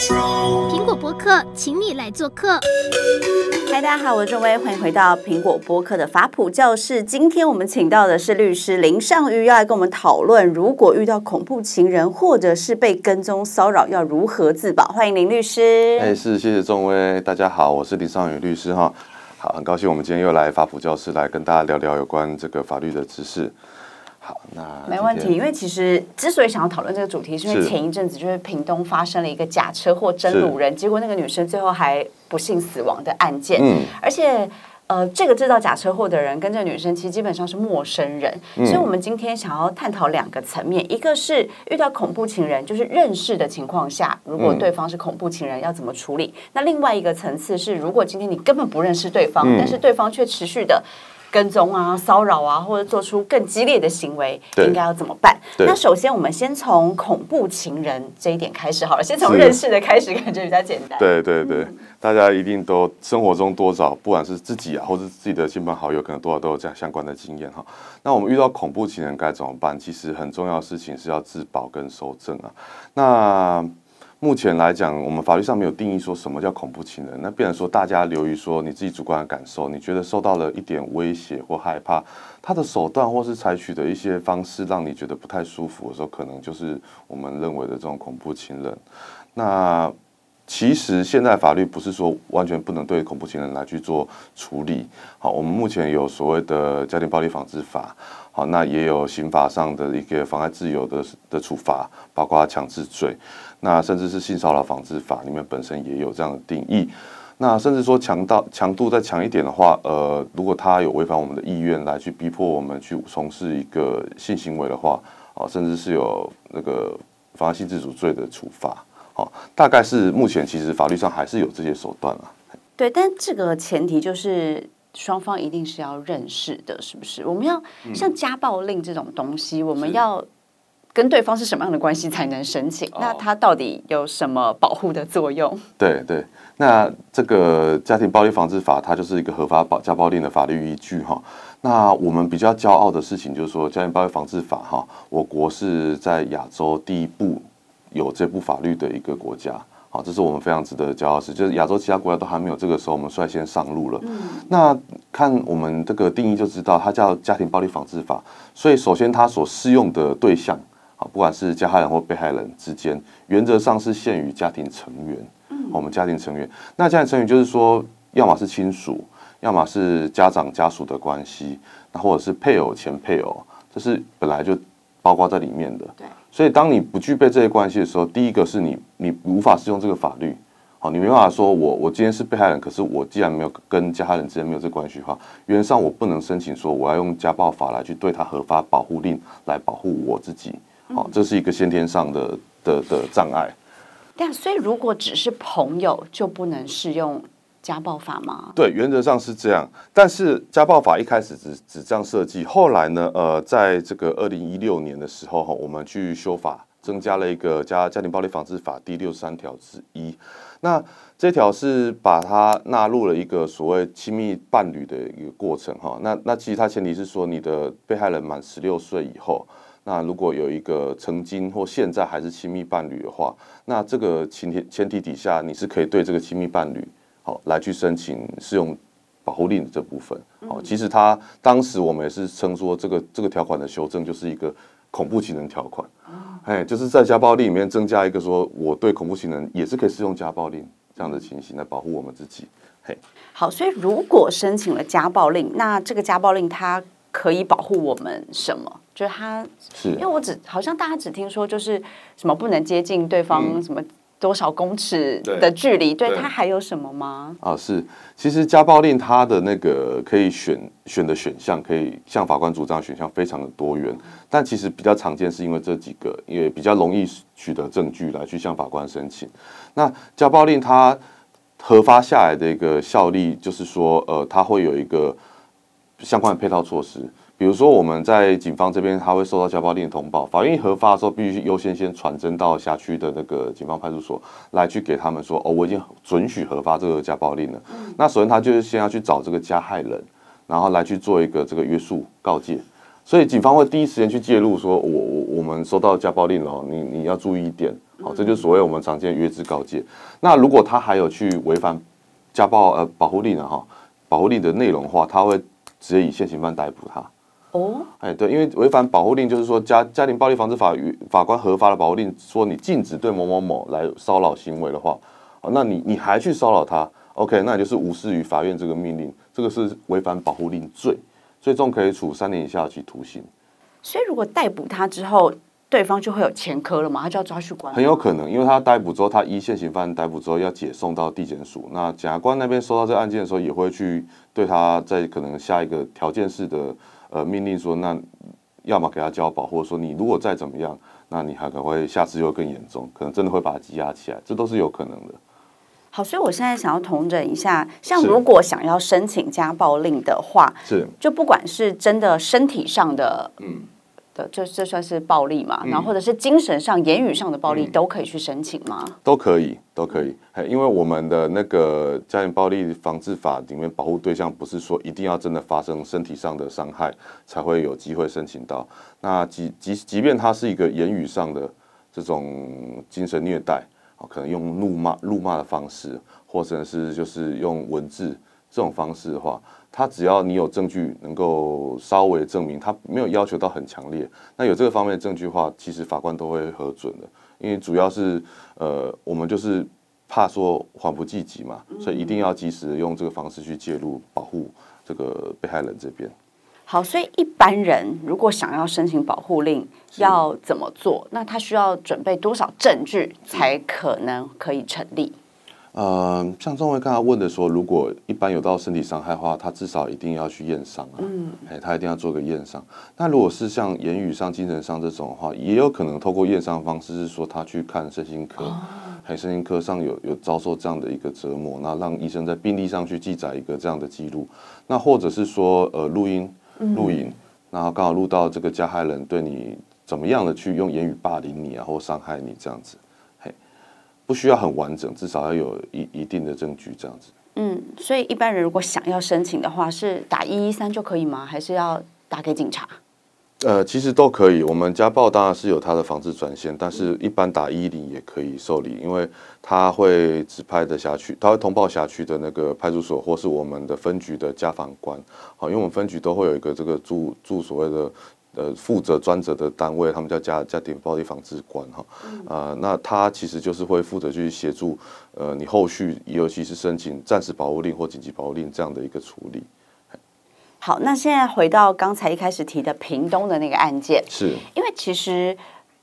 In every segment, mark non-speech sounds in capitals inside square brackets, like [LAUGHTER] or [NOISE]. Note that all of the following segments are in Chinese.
苹果播客，请你来做客。嗨，大家好，我是仲威，欢迎回到苹果播客的法普教室。今天我们请到的是律师林尚瑜，要来跟我们讨论，如果遇到恐怖情人或者是被跟踪骚扰，要如何自保？欢迎林律师。哎，是，谢谢仲威。大家好，我是林尚宇律师哈。好，很高兴我们今天又来法普教室来跟大家聊聊有关这个法律的知识。好，那没问题，因为其实之所以想要讨论这个主题，是因为前一阵子就是屏东发生了一个假车祸真掳人，结果那个女生最后还不幸死亡的案件。嗯，而且呃，这个制造假车祸的人跟这个女生其实基本上是陌生人，嗯，所以我们今天想要探讨两个层面，一个是遇到恐怖情人，就是认识的情况下，如果对方是恐怖情人要怎么处理？嗯，那另外一个层次是，如果今天你根本不认识对方，嗯，但是对方却持续的。跟踪啊、骚扰啊，或者做出更激烈的行为，应该要怎么办？那首先，我们先从恐怖情人这一点开始好了。先从认识的开始，感觉比较简单。对对对，嗯，大家一定都生活中多少，不管是自己啊，或是自己的亲朋好友，可能多少都有这样相关的经验哈。那我们遇到恐怖情人该怎么办？其实很重要的事情是要自保跟收证啊。那目前来讲，我们法律上没有定义说什么叫恐怖情人。那变成说，大家流于说你自己主观的感受，你觉得受到了一点威胁或害怕，他的手段或是采取的一些方式让你觉得不太舒服的时候，可能就是我们认为的这种恐怖情人。那其实现在法律不是说完全不能对恐怖情人来去做处理。好，我们目前有所谓的家庭暴力防治法。那也有刑法上的一个妨碍自由的的处罚，包括强制罪。那甚至是性骚扰防治法里面本身也有这样的定义。那甚至说强到强度再强一点的话，呃，如果他有违反我们的意愿来去逼迫我们去从事一个性行为的话，啊，甚至是有那个妨碍性自主罪的处罚。好，大概是目前其实法律上还是有这些手段啊。对，但这个前提就是。双方一定是要认识的，是不是？我们要像家暴令这种东西，嗯、我们要跟对方是什么样的关系才能申请？那它到底有什么保护的作用？对对，那这个家庭暴力防治法，它就是一个合法保家暴令的法律依据哈。那我们比较骄傲的事情就是说，家庭暴力防治法哈，我国是在亚洲第一部有这部法律的一个国家。好，这是我们非常值得骄傲的事，就是亚洲其他国家都还没有这个时候，我们率先上路了。嗯。那看我们这个定义就知道，它叫家庭暴力防治法。所以首先它所适用的对象，啊，不管是加害人或被害人之间，原则上是限于家庭成员。嗯。我们家庭成员，那家庭成员就是说，要么是亲属，要么是家长家属的关系，那或者是配偶前配偶，这是本来就包括在里面的。对。所以，当你不具备这些关系的时候，第一个是你你无法适用这个法律，好，你没办法说我我今天是被害人，可是我既然没有跟加害人之间没有这关系的话，原则上我不能申请说我要用家暴法来去对他合法保护令来保护我自己，好，这是一个先天上的的的障碍。但所以，如果只是朋友，就不能适用。家暴法吗？对，原则上是这样。但是家暴法一开始只只这样设计，后来呢，呃，在这个二零一六年的时候，哈，我们去修法，增加了一个家家庭暴力防治法第六十三条之一。那这条是把它纳入了一个所谓亲密伴侣的一个过程，哈。那那其实它前提是说，你的被害人满十六岁以后，那如果有一个曾经或现在还是亲密伴侣的话，那这个前提前提底下，你是可以对这个亲密伴侣。好，来去申请适用保护令的这部分。好，其实他当时我们也是称说这个这个条款的修正就是一个恐怖情人条款。哎，就是在家暴令里面增加一个说，我对恐怖情人也是可以适用家暴令这样的情形来保护我们自己。嘿，好，所以如果申请了家暴令，那这个家暴令它可以保护我们什么？就是它是因为我只好像大家只听说就是什么不能接近对方什么。多少公尺的距离？对，它还有什么吗？啊，是，其实家暴令它的那个可以选选的选项，可以向法官主张选项非常的多元，但其实比较常见是因为这几个，也比较容易取得证据来去向法官申请。那家暴令它核发下来的一个效力，就是说，呃，它会有一个相关的配套措施。比如说，我们在警方这边，他会收到家暴令的通报，法院一核发的时候，必须优先先传真到辖区的那个警方派出所，来去给他们说，哦，我已经准许核发这个家暴令了。那首先他就是先要去找这个加害人，然后来去做一个这个约束告诫。所以警方会第一时间去介入，说我我我们收到家暴令了，你你要注意一点，好，这就是所谓我们常见约制告诫。那如果他还有去违反家暴呃保护令的哈，保护令的内容的话，他会直接以现行犯逮捕他。哦，哎，对，因为违反保护令就是说家家庭暴力防治法与法官核发的保护令，说你禁止对某某某来骚扰行为的话，那你你还去骚扰他，OK，那你就是无视于法院这个命令，这个是违反保护令罪，最重可以处三年以下期徒刑。所以如果逮捕他之后，对方就会有前科了嘛？他就要抓去关？很有可能，因为他逮捕之后，他一现行犯逮捕之后要解送到地检署，那检察官那边收到这个案件的时候，也会去对他在可能下一个条件式的。呃，命令说，那要么给他交保，或者说你如果再怎么样，那你还可能会下次又更严重，可能真的会把他羁押起来，这都是有可能的。好，所以我现在想要统整一下，像如果想要申请家暴令的话，是就不管是真的身体上的，嗯。这这算是暴力嘛？然后或者是精神上、言语上的暴力都可以去申请吗？都可以，都可以。因为我们的那个家庭暴力防治法里面，保护对象不是说一定要真的发生身体上的伤害才会有机会申请到。那即即即便他是一个言语上的这种精神虐待，可能用怒骂、怒骂的方式，或者是就是用文字这种方式的话。他只要你有证据能够稍微证明，他没有要求到很强烈，那有这个方面的证据的话，其实法官都会核准的。因为主要是呃，我们就是怕说缓不济急嘛，所以一定要及时用这个方式去介入，保护这个被害人这边。好，所以一般人如果想要申请保护令，要怎么做？那他需要准备多少证据才可能可以成立？呃，像钟伟刚才问的说，如果一般有到身体伤害的话，他至少一定要去验伤啊，嗯，哎，他一定要做个验伤。那如果是像言语上、精神上这种的话，也有可能透过验伤的方式，是说他去看身心科，还身心科上有有遭受这样的一个折磨，那让医生在病历上去记载一个这样的记录。那或者是说，呃，录音、录影，然后刚好录到这个加害人对你怎么样的去用言语霸凌你啊，或伤害你这样子。不需要很完整，至少要有一一定的证据，这样子。嗯，所以一般人如果想要申请的话，是打一一三就可以吗？还是要打给警察？呃，其实都可以。我们家暴当然是有它的防治专线，但是一般打一一零也可以受理，因为他会指派的辖区，他会通报辖区的那个派出所，或是我们的分局的家访官。好，因为我们分局都会有一个这个驻驻所谓的。呃，负责专责的单位，他们叫家家庭暴力防治官哈，啊、呃，那他其实就是会负责去协助，呃，你后续尤其是申请暂时保护令或紧急保护令这样的一个处理。好，那现在回到刚才一开始提的屏东的那个案件，是因为其实。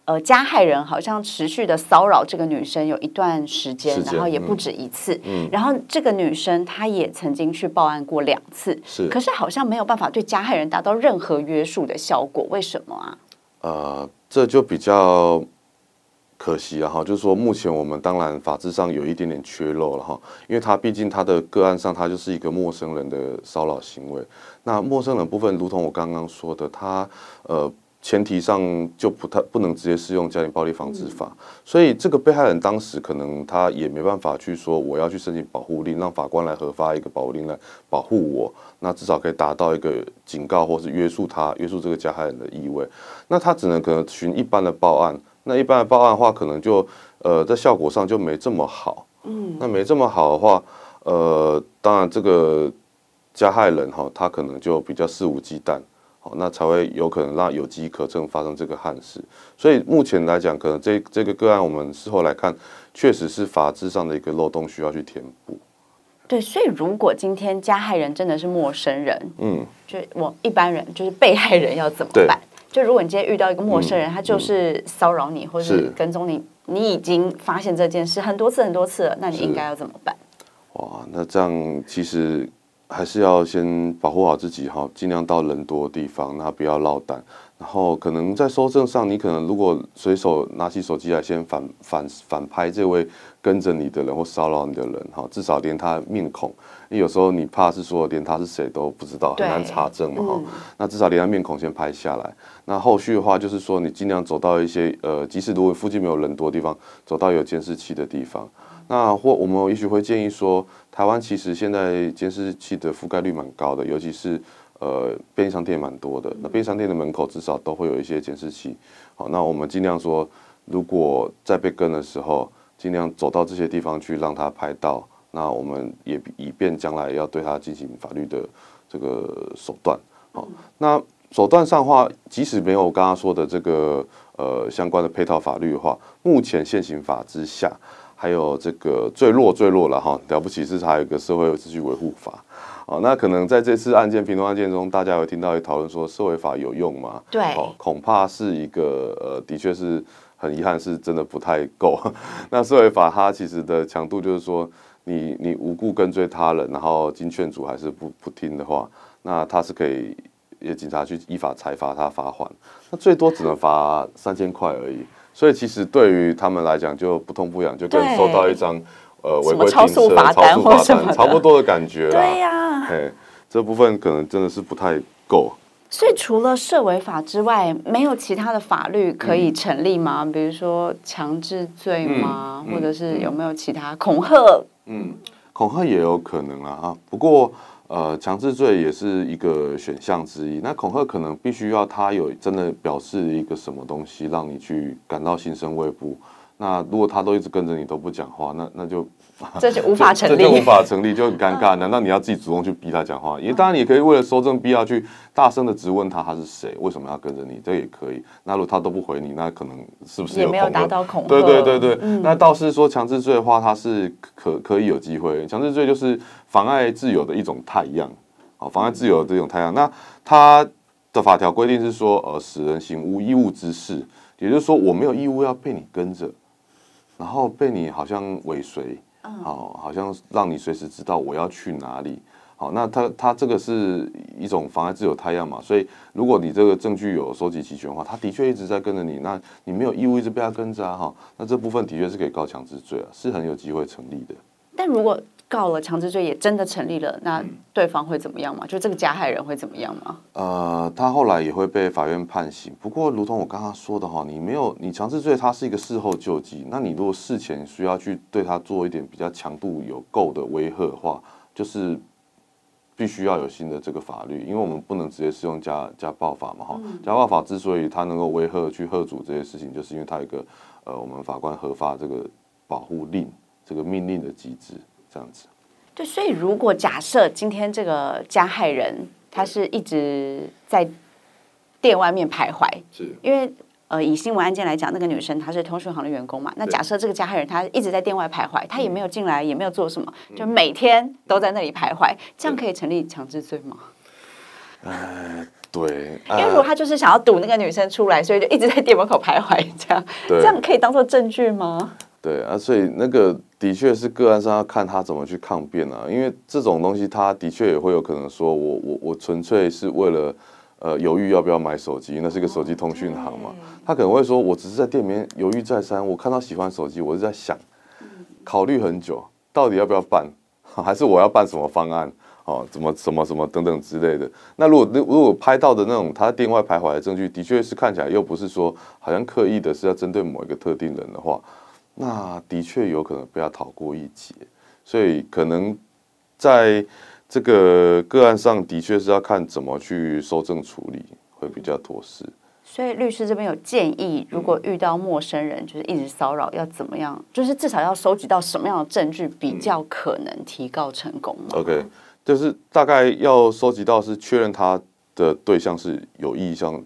呃，加害人好像持续的骚扰这个女生有一段时间，然后也不止一次。嗯，然后这个女生她也曾经去报案过两次，是，可是好像没有办法对加害人达到任何约束的效果，为什么啊？呃，这就比较可惜了哈，就是说目前我们当然法制上有一点点缺漏了哈，因为他毕竟他的个案上他就是一个陌生人的骚扰行为，那陌生人部分，如同我刚刚说的，他呃。前提上就不太不能直接适用家庭暴力防治法，所以这个被害人当时可能他也没办法去说我要去申请保护令，让法官来核发一个保护令来保护我，那至少可以达到一个警告或是约束他约束这个加害人的意味。那他只能可能寻一般的报案，那一般的报案的话，可能就呃在效果上就没这么好。嗯，那没这么好的话，呃，当然这个加害人哈，他可能就比较肆无忌惮。那才会有可能让有机可乘发生这个憾事，所以目前来讲，可能这这个个案我们事后来看，确实是法制上的一个漏洞需要去填补。对，所以如果今天加害人真的是陌生人，嗯，就我一般人就是被害人要怎么办？就如果你今天遇到一个陌生人，嗯、他就是骚扰你，或者是跟踪你，你已经发现这件事很多次很多次了，那你应该要怎么办？哇，那这样其实。还是要先保护好自己哈，尽量到人多的地方，那不要落单。然后可能在收证上，你可能如果随手拿起手机来先反反反拍这位跟着你的人或骚扰你的人哈，至少连他面孔，因为有时候你怕是说连他是谁都不知道，很难查证嘛哈。嗯、那至少连他面孔先拍下来。那后续的话就是说，你尽量走到一些呃，即使如果附近没有人多的地方，走到有监视器的地方。那或我们也许会建议说，台湾其实现在监视器的覆盖率蛮高的，尤其是呃便利商店蛮多的。那便利商店的门口至少都会有一些监视器。好，那我们尽量说如果在被跟的时候，尽量走到这些地方去，让他拍到。那我们也以便将来要对他进行法律的这个手段。好，那手段上的话，即使没有我刚刚说的这个呃相关的配套法律的话，目前现行法之下，还有这个最弱最弱了哈，了不起是还有一个社会秩序维护法。哦，那可能在这次案件、平东案件中，大家有听到有讨论说，社会法有用吗？对，哦，恐怕是一个呃，的确是很遗憾，是真的不太够。[LAUGHS] 那社会法它其实的强度就是说，你你无故跟追他人，然后经劝阻还是不不听的话，那他是可以，也警察去依法裁罚他罚款，那最多只能罚三千块而已。所以其实对于他们来讲就不痛不痒，就跟收到一张。呃，违规停车、超速罚单或什么，差不多的感觉。对呀、啊，这部分可能真的是不太够。所以除了涉违法之外，没有其他的法律可以成立吗？嗯、比如说强制罪吗？嗯、或者是有没有其他恐吓？嗯，恐吓也有可能啊。不过呃，强制罪也是一个选项之一。那恐吓可能必须要他有真的表示一个什么东西，让你去感到心生畏怖。那如果他都一直跟着你都不讲话，那那就这就无法 [LAUGHS] 成立，这就无法成立，就很尴尬。难道你要自己主动去逼他讲话？因为当然你可以为了收证必要去大声的质问他他是谁，为什么要跟着你，这也可以。那如果他都不回你，那可能是不是有也没有达到恐吓？对对对对。嗯、那倒是说强制罪的话，它是可可以有机会。强制罪就是妨碍自由的一种太阳，啊，妨碍自由的这种太阳。那他的法条规定是说，呃，使人行无义务之事，也就是说我没有义务要被你跟着。然后被你好像尾随，好，好像让你随时知道我要去哪里。好，那他他这个是一种妨碍自由太阳嘛？所以如果你这个证据有收集齐全的话，他的确一直在跟着你，那你没有义务一直被他跟着啊。哈，那这部分的确是可以告强制罪啊，是很有机会成立的。但如果告了强制罪也真的成立了，那对方会怎么样吗？就这个加害人会怎么样吗？呃，他后来也会被法院判刑。不过，如同我刚刚说的哈，你没有你强制罪，它是一个事后救济。那你如果事前需要去对他做一点比较强度有够的威吓的话，就是必须要有新的这个法律，因为我们不能直接适用家家暴法嘛哈。家暴法之所以它能够威吓去吓阻这些事情，就是因为它有一个呃，我们法官核发这个保护令这个命令的机制。这样子，对，所以如果假设今天这个加害人他是一直在店外面徘徊，是。因为呃，以新闻案件来讲，那个女生她是通讯行的员工嘛，那假设这个加害人他一直在店外徘徊，他也没有进来，也没有做什么，就每天都在那里徘徊，这样可以成立强制罪吗？呃，对，因为如果他就是想要堵那个女生出来，所以就一直在店门口徘徊，这样这样可以当做证据吗？对啊，所以那个的确是个案上要看他怎么去抗辩啊，因为这种东西他的确也会有可能说我我我纯粹是为了呃犹豫要不要买手机，那是一个手机通讯行嘛，他可能会说我只是在店里面犹豫再三，我看到喜欢手机，我是在想考虑很久，到底要不要办，[LAUGHS] 还是我要办什么方案，哦，怎么什么什么等等之类的。那如果如果拍到的那种他在店外徘徊的证据，的确是看起来又不是说好像刻意的是要针对某一个特定人的话。那的确有可能被他逃过一劫，所以可能在这个个案上的确是要看怎么去收证处理会比较妥适。所以律师这边有建议，如果遇到陌生人就是一直骚扰，要怎么样？就是至少要收集到什么样的证据比较可能提告成功吗？OK，就是大概要收集到是确认他的对象是有意向。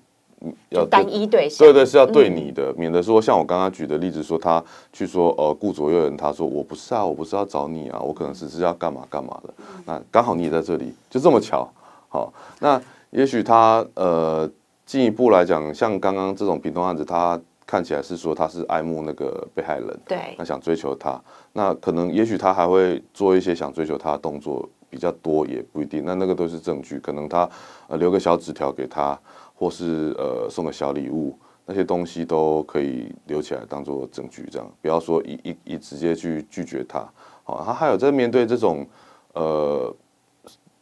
要单一对象，对对，是要对你的，嗯、免得说像我刚刚举的例子说，他去说呃顾左右人，他说我不是啊，我不是要找你啊，我可能只是要干嘛干嘛的。那刚好你也在这里，就这么巧。好，那也许他呃进一步来讲，像刚刚这种平东案子，他看起来是说他是爱慕那个被害人，对，那想追求他，那可能也许他还会做一些想追求他的动作比较多，也不一定。那那个都是证据，可能他呃留个小纸条给他。或是呃送个小礼物，那些东西都可以留起来当做证据，这样不要说一一一直接去拒绝他。好，他还有在面对这种呃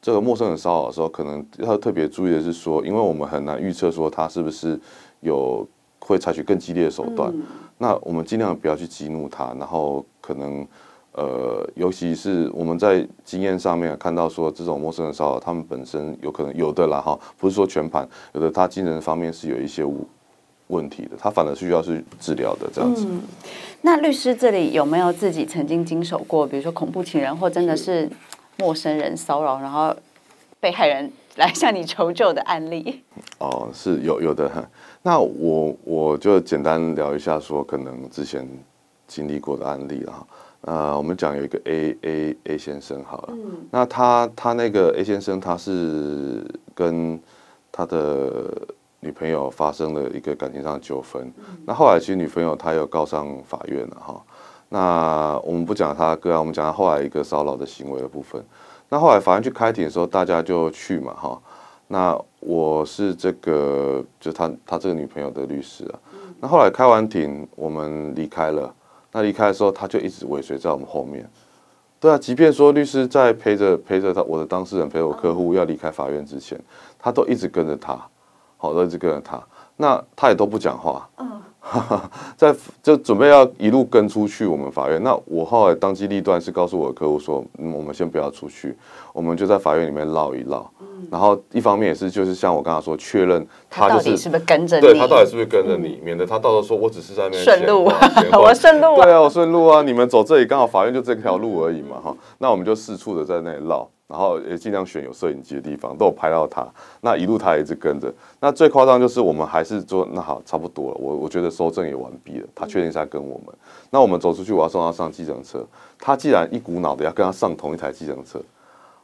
这个陌生人骚扰的时候，可能要特别注意的是说，因为我们很难预测说他是不是有会采取更激烈的手段，嗯、那我们尽量不要去激怒他，然后可能。呃，尤其是我们在经验上面看到说，这种陌生人骚扰，他们本身有可能有的啦哈，不是说全盘，有的他精神方面是有一些问题的，他反而需要是治疗的这样子。嗯，那律师这里有没有自己曾经经手过，比如说恐怖情人或真的是陌生人骚扰，然后被害人 [LAUGHS] 来向你求救的案例？哦，是有有的。那我我就简单聊一下，说可能之前经历过的案例啊。呃，我们讲有一个 A A A 先生好了，嗯、那他他那个 A 先生他是跟他的女朋友发生了一个感情上的纠纷，嗯、那后来其实女朋友她有告上法院了哈。那我们不讲他个案，我们讲他后来一个骚扰的行为的部分。那后来法院去开庭的时候，大家就去嘛哈。那我是这个就他他这个女朋友的律师啊。嗯、那后来开完庭，我们离开了。那离开的时候，他就一直尾随在我们后面。对啊，即便说律师在陪着陪着他，我的当事人陪我客户要离开法院之前，他都一直跟着他，好，都一直跟着他。那他也都不讲话。嗯。[LAUGHS] 在就准备要一路跟出去我们法院。那我后来当机立断是告诉我的客户说，嗯，我们先不要出去，我们就在法院里面绕一绕。然后一方面也是就是像我刚才说，确认他就是是不是跟着你，对他到底是不是跟着你，免得他到时候说我只是在那边顺路，[LAUGHS] 我顺路，对啊，我顺路啊，你们走这里刚好法院就这条路而已嘛，哈，那我们就四处的在那里绕。然后也尽量选有摄影机的地方，都有拍到他。那一路他也一直跟着。那最夸张就是我们还是说，那好，差不多了。我我觉得收证也完毕了，他确定是在跟我们。那我们走出去，我要送他上计程车。他既然一股脑的要跟他上同一台计程车，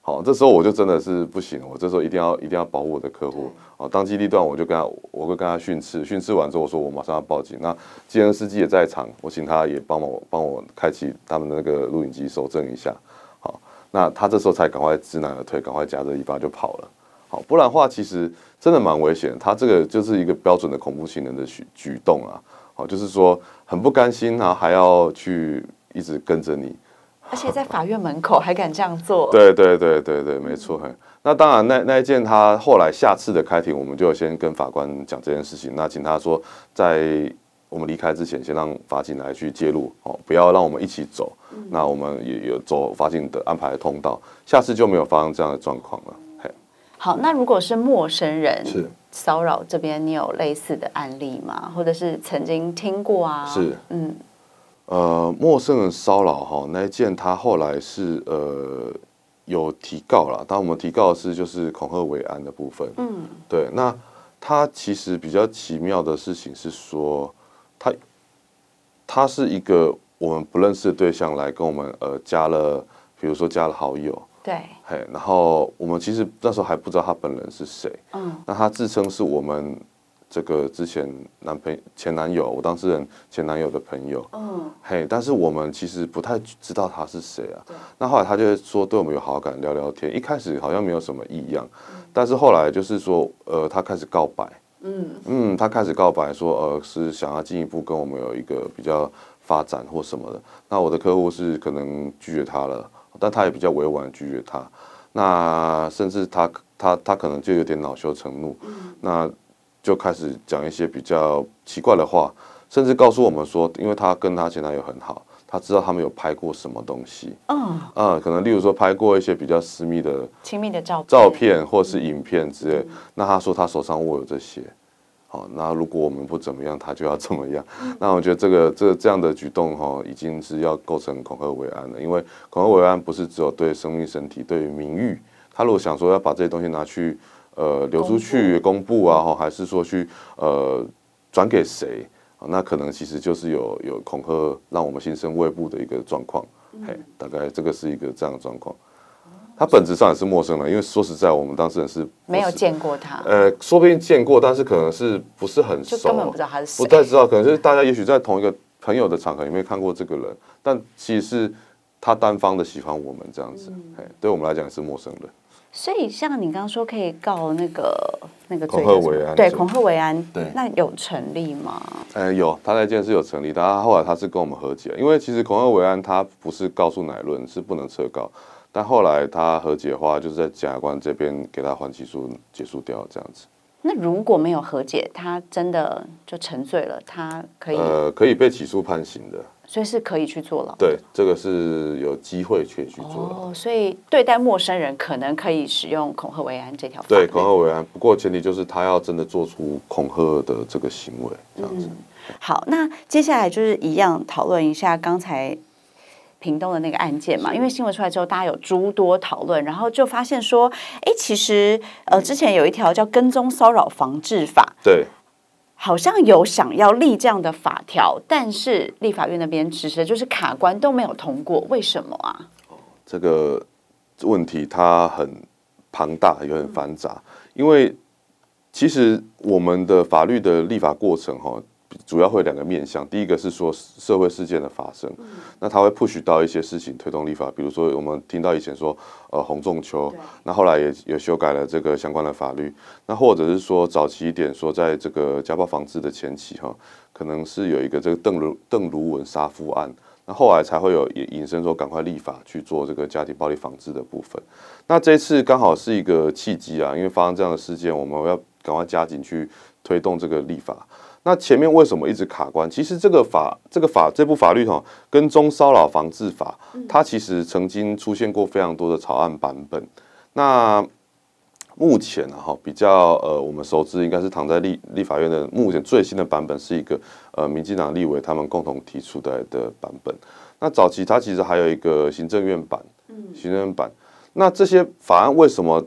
好，这时候我就真的是不行，我这时候一定要一定要保护我的客户。哦，当机立断，我就跟他，我会跟他训斥，训斥完之后，我说我马上要报警。那既然司机也在场，我请他也帮忙帮我开启他们的那个录影机搜证一下。好那他这时候才赶快知难而退，赶快夹着尾巴就跑了。好，不然的话其实真的蛮危险。他这个就是一个标准的恐怖情人的举举动啊。好，就是说很不甘心啊，还要去一直跟着你，而且在法院门口还敢这样做。[LAUGHS] 对对对对对，没错。那当然，那那一件他后来下次的开庭，我们就先跟法官讲这件事情。那请他说在。我们离开之前，先让法警来去介入哦，不要让我们一起走。嗯、那我们也有走法警的安排的通道，下次就没有发生这样的状况了。嘿，好，那如果是陌生人是骚扰这边，你有类似的案例吗？或者是曾经听过啊？是，嗯，呃，陌生人骚扰哈，那一件他后来是呃有提告了，但我们提告的是就是恐吓为安的部分。嗯，对，那他其实比较奇妙的事情是说。他他是一个我们不认识的对象来跟我们呃加了，比如说加了好友，对，嘿，然后我们其实那时候还不知道他本人是谁，嗯，那他自称是我们这个之前男朋前男友，我当事人前男友的朋友，嗯，嘿，但是我们其实不太知道他是谁啊，对。那后来他就说对我们有好感，聊聊天，一开始好像没有什么异样，嗯，但是后来就是说呃他开始告白。嗯。嗯，他开始告白说，呃，是想要进一步跟我们有一个比较发展或什么的。那我的客户是可能拒绝他了，但他也比较委婉拒绝他。那甚至他他他可能就有点恼羞成怒，嗯、那就开始讲一些比较奇怪的话，甚至告诉我们说，因为他跟他前男友很好。他知道他们有拍过什么东西，嗯，啊，可能例如说拍过一些比较私密的、亲密的照片照片或是影片之类。嗯、那他说他手上握有这些，好，那如果我们不怎么样，他就要怎么样。嗯、那我觉得这个这这样的举动哈，已经是要构成恐吓危安了。因为恐吓危安不是只有对生命、身体，对于名誉。他如果想说要把这些东西拿去呃流出去公布啊，哈，还是说去呃转给谁？那可能其实就是有有恐吓，让我们心生畏怖的一个状况。嘿、嗯，大概这个是一个这样的状况。他本质上也是陌生人，因为说实在，我们当事人是没有见过他。呃，说不定见过，但是可能是不是很熟，根本不知道他是谁，不太知道。可能是大家也许在同一个朋友的场合里面看过这个人，但其实是他单方的喜欢我们这样子。嘿、嗯，对我们来讲也是陌生人。所以，像你刚刚说可以告那个那个恐吓危安，对恐吓维安，对，那有成立吗？呃，有，他那件事有成立，但他后来他是跟我们和解，因为其实恐吓维安他不是告诉乃论，是不能撤告，但后来他和解的话，就是在检察官这边给他缓起诉结束掉这样子。那如果没有和解，他真的就沉醉了，他可以呃可以被起诉判刑的，所以是可以去坐牢。对，这个是有机会去去坐牢。哦，所以对待陌生人可能可以使用恐吓为安这条法。对，恐吓为安，不过前提就是他要真的做出恐吓的这个行为，这样子。嗯、好，那接下来就是一样讨论一下刚才屏东的那个案件嘛，因为新闻出来之后，大家有诸多讨论，然后就发现说，哎，其实呃，之前有一条叫跟踪骚扰防治法，对。好像有想要立这样的法条，但是立法院那边其实就是卡关都没有通过，为什么啊？这个问题它很庞大，也很繁杂，因为其实我们的法律的立法过程哈。主要会两个面向，第一个是说社会事件的发生，嗯、那他会 push 到一些事情推动立法，比如说我们听到以前说呃洪仲秋，那后来也也修改了这个相关的法律，那或者是说早期一点说在这个家暴防治的前期哈，可能是有一个这个邓如邓如文杀夫案，那后来才会有引引申说赶快立法去做这个家庭暴力防治的部分，那这次刚好是一个契机啊，因为发生这样的事件，我们要赶快加紧去推动这个立法。那前面为什么一直卡关？其实这个法，这个法，这部法律哈，跟踪骚扰防治法，它其实曾经出现过非常多的草案版本。那目前哈，比较呃，我们熟知应该是躺在立立法院的目前最新的版本是一个呃，民进党立委他们共同提出的的版本。那早期它其实还有一个行政院版，行政院版。那这些法案为什么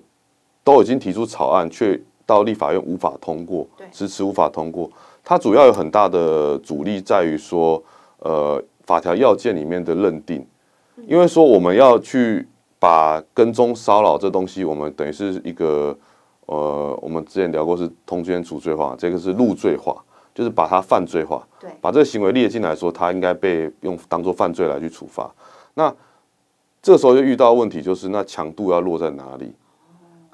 都已经提出草案，却到立法院无法通过，迟迟无法通过？它主要有很大的阻力在于说，呃，法条要件里面的认定，因为说我们要去把跟踪骚扰这东西，我们等于是一个，呃，我们之前聊过是通奸除罪化，这个是入罪化，就是把它犯罪化，对，把这个行为列进来说，它应该被用当做犯罪来去处罚。那这时候就遇到问题，就是那强度要落在哪里？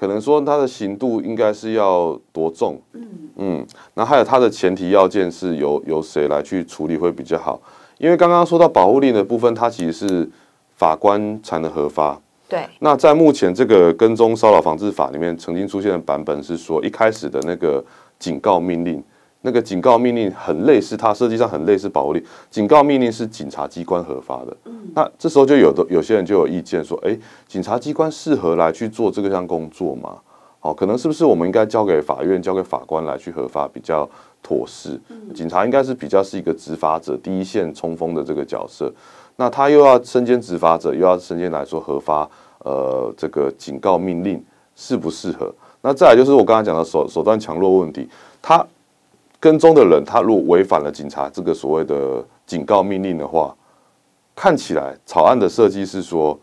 可能说它的刑度应该是要多重？嗯嗯，那还有它的前提要件是由由谁来去处理会比较好？因为刚刚说到保护令的部分，它其实是法官才能核发。对。那在目前这个跟踪骚扰防治法里面，曾经出现的版本是说，一开始的那个警告命令。那个警告命令很类似，它设计上很类似保护令。警告命令是警察机关核发的，那这时候就有的有些人就有意见说，哎，警察机关适合来去做这个项工作吗？好，可能是不是我们应该交给法院、交给法官来去核发比较妥适？警察应该是比较是一个执法者、第一线冲锋的这个角色，那他又要身兼执法者，又要身兼来说核发，呃，这个警告命令适不适合？那再来就是我刚才讲的手手段强弱问题，他。跟踪的人，他如果违反了警察这个所谓的警告命令的话，看起来草案的设计是说，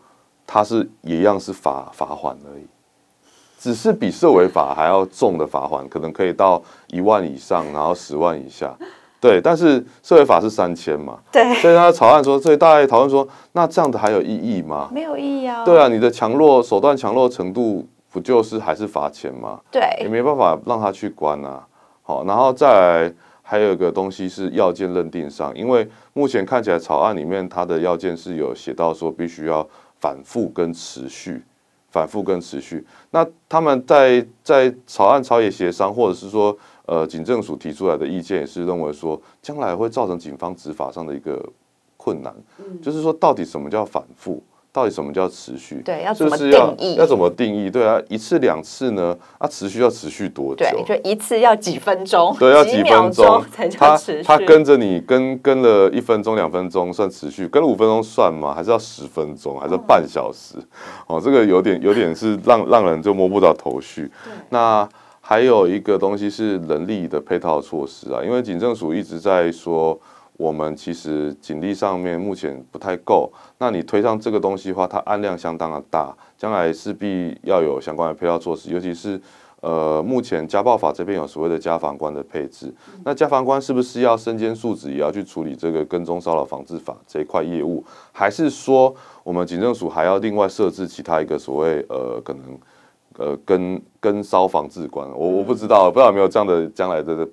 他是一样是罚罚款而已，只是比社维法还要重的罚款，可能可以到一万以上，然后十万以下。对，但是社会法是三千嘛？对，所以他草案说，所以大家讨论说，那这样的还有意义吗？没有意义啊。对啊，你的强弱手段强弱程度，不就是还是罚钱吗？对，也没办法让他去关啊。好，然后再来还有一个东西是要件认定上，因为目前看起来草案里面它的要件是有写到说必须要反复跟持续，反复跟持续。那他们在在草案朝野协商，或者是说呃警政署提出来的意见也是认为说，将来会造成警方执法上的一个困难，就是说到底什么叫反复？到底什么叫持续？对，要怎么定义？要怎么定义？对啊，一次两次呢？啊，持续要持续多久？对，就一次要几分钟？对，要几分钟才叫持续？他他跟着你跟跟了一分钟、两分钟算持续，跟了五分钟算吗？还是要十分钟？还是半小时？哦，哦，这个有点有点是让让人就摸不着头绪。那还有一个东西是人力的配套措施啊，因为警政署一直在说。我们其实警力上面目前不太够，那你推上这个东西的话，它案量相当的大，将来势必要有相关的配套措施，尤其是呃，目前家暴法这边有所谓的家防官的配置，那家防官是不是要身兼数职，也要去处理这个跟踪骚扰防治法这一块业务，还是说我们警政署还要另外设置其他一个所谓呃，可能呃跟跟骚防治官？我我不知道，不知道有没有这样的将来的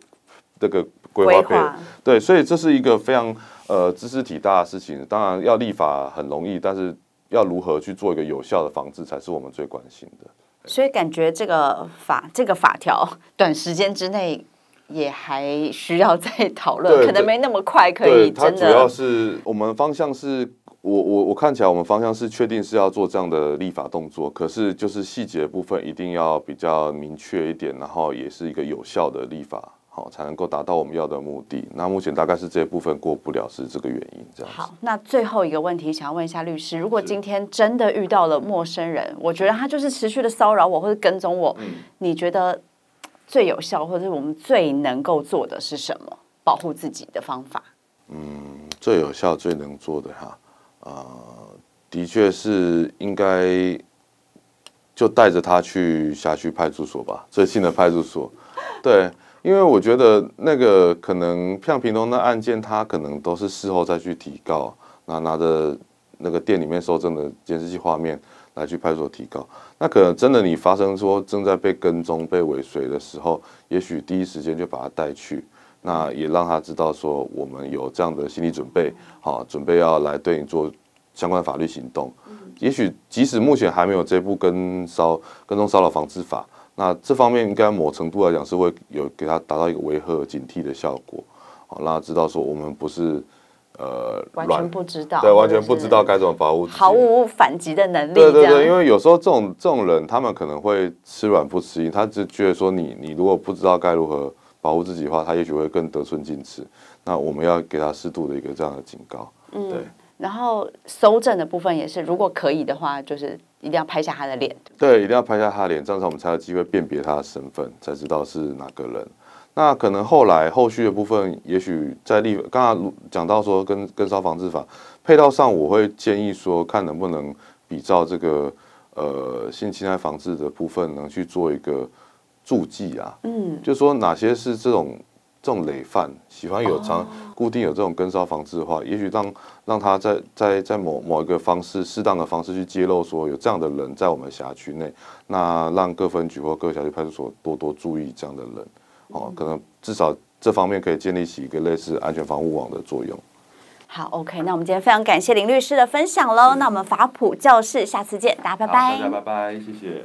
这个。规划对，所以这是一个非常呃知识体大的事情。当然要立法很容易，但是要如何去做一个有效的防治，才是我们最关心的。所以感觉这个法这个法条短时间之内也还需要再讨论，可能没那么快可以真的。它主要是我们方向是。我我我看起来，我们方向是确定是要做这样的立法动作，可是就是细节部分一定要比较明确一点，然后也是一个有效的立法，好才能够达到我们要的目的。那目前大概是这部分过不了，是这个原因。这样。好，那最后一个问题，想要问一下律师，如果今天真的遇到了陌生人，我觉得他就是持续的骚扰我或者跟踪我，嗯，你觉得最有效或者是我们最能够做的是什么？保护自己的方法？嗯，最有效、最能做的哈。啊、呃，的确是应该就带着他去辖区派出所吧，最近的派出所。对，因为我觉得那个可能像平东的案件，他可能都是事后再去提告，那拿着那个店里面收证的监视器画面来去派出所提告。那可能真的你发生说正在被跟踪、被尾随的时候，也许第一时间就把他带去。那也让他知道说，我们有这样的心理准备，好，准备要来对你做相关法律行动。也许即使目前还没有这部跟骚跟踪骚扰防治法，那这方面应该某程度来讲是会有给他达到一个维和警惕的效果，好，让他知道说我们不是呃完全不知道，对，完全不知道该怎么保护自己，毫无反击的能力。对对对，因为有时候这种这种人，他们可能会吃软不吃硬，他只觉得说你你如果不知道该如何。保护自己的话，他也许会更得寸进尺。那我们要给他适度的一个这样的警告。嗯，对。然后搜证的部分也是，如果可以的话，就是一定要拍下他的脸。对，一定要拍下他的脸，这样子我们才有机会辨别他的身份，才知道是哪个人。那可能后来后续的部分，也许在立刚刚讲到说跟跟烧防治法配套上，我会建议说，看能不能比照这个呃性侵害防治的部分，能去做一个。注记啊，嗯，就说哪些是这种这种累犯，喜欢有常固定有这种跟梢防治的话，也许让让他在在在某某一个方式适当的方式去揭露说有这样的人在我们辖区内，那让各分局或各辖区派出所多多注意这样的人，哦，可能至少这方面可以建立起一个类似安全防护网的作用。好，OK，那我们今天非常感谢林律师的分享喽，那我们法普教室下次见，大家拜拜，大家拜拜，谢谢。